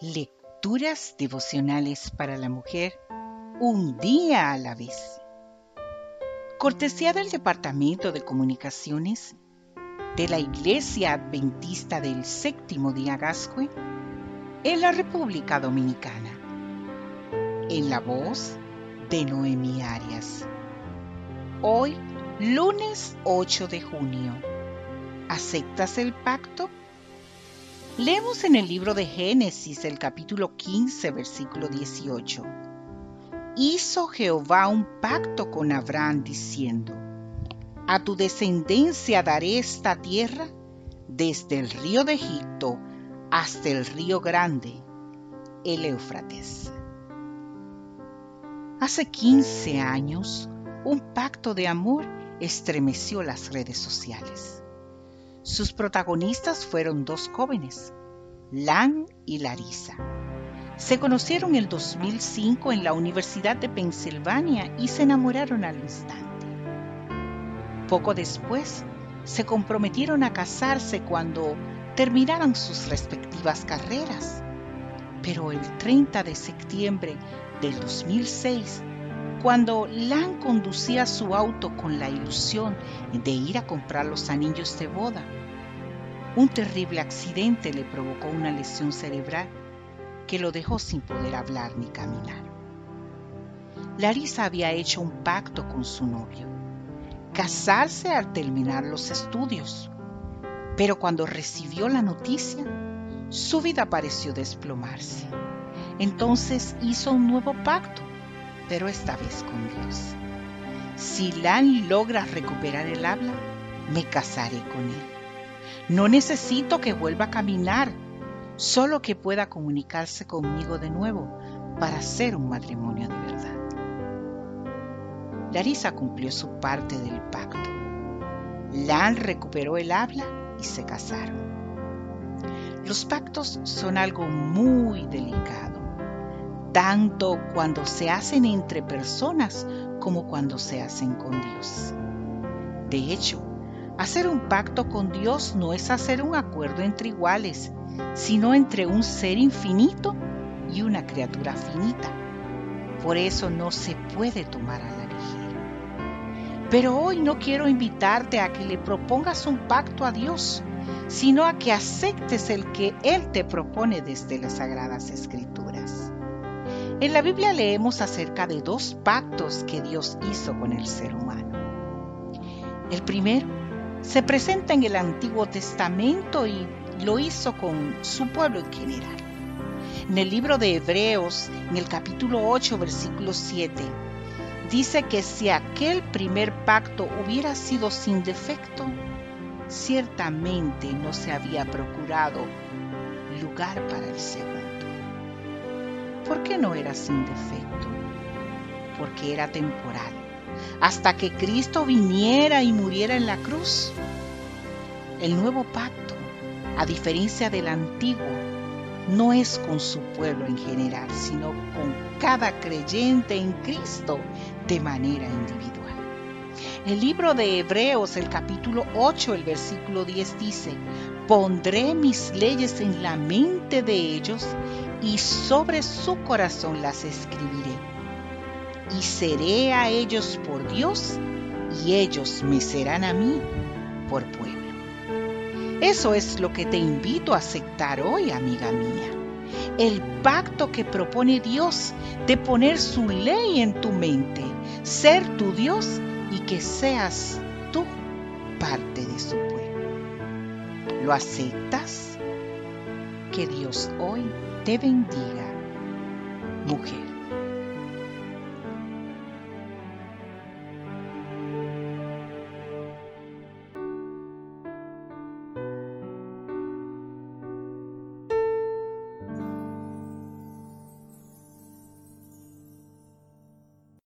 Lecturas devocionales para la mujer, un día a la vez. Cortesía del Departamento de Comunicaciones de la Iglesia Adventista del Séptimo Día Gascue en la República Dominicana. En la voz de Noemi Arias. Hoy, lunes 8 de junio. ¿Aceptas el pacto? Leemos en el libro de Génesis el capítulo 15, versículo 18. Hizo Jehová un pacto con Abraham diciendo, A tu descendencia daré esta tierra desde el río de Egipto hasta el río grande, el Éufrates. Hace 15 años, un pacto de amor estremeció las redes sociales. Sus protagonistas fueron dos jóvenes, Lan y Larisa. Se conocieron en el 2005 en la Universidad de Pensilvania y se enamoraron al instante. Poco después, se comprometieron a casarse cuando terminaran sus respectivas carreras. Pero el 30 de septiembre del 2006, cuando Lan conducía su auto con la ilusión de ir a comprar los anillos de boda, un terrible accidente le provocó una lesión cerebral que lo dejó sin poder hablar ni caminar. Larisa había hecho un pacto con su novio, casarse al terminar los estudios, pero cuando recibió la noticia, su vida pareció desplomarse. Entonces hizo un nuevo pacto, pero esta vez con Dios. Si Lan logra recuperar el habla, me casaré con él. No necesito que vuelva a caminar, solo que pueda comunicarse conmigo de nuevo para hacer un matrimonio de verdad. Larisa cumplió su parte del pacto. Lan recuperó el habla y se casaron. Los pactos son algo muy delicado, tanto cuando se hacen entre personas como cuando se hacen con Dios. De hecho, Hacer un pacto con Dios no es hacer un acuerdo entre iguales, sino entre un ser infinito y una criatura finita. Por eso no se puede tomar a la ligera. Pero hoy no quiero invitarte a que le propongas un pacto a Dios, sino a que aceptes el que Él te propone desde las Sagradas Escrituras. En la Biblia leemos acerca de dos pactos que Dios hizo con el ser humano. El primero se presenta en el Antiguo Testamento y lo hizo con su pueblo en general. En el libro de Hebreos, en el capítulo 8, versículo 7, dice que si aquel primer pacto hubiera sido sin defecto, ciertamente no se había procurado lugar para el segundo. ¿Por qué no era sin defecto? Porque era temporal hasta que Cristo viniera y muriera en la cruz. El nuevo pacto, a diferencia del antiguo, no es con su pueblo en general, sino con cada creyente en Cristo de manera individual. El libro de Hebreos, el capítulo 8, el versículo 10 dice, pondré mis leyes en la mente de ellos y sobre su corazón las escribiré y seré a ellos por Dios y ellos me serán a mí por pueblo. Eso es lo que te invito a aceptar hoy, amiga mía. El pacto que propone Dios de poner su ley en tu mente, ser tu Dios y que seas tú parte de su pueblo. ¿Lo aceptas? Que Dios hoy te bendiga, mujer.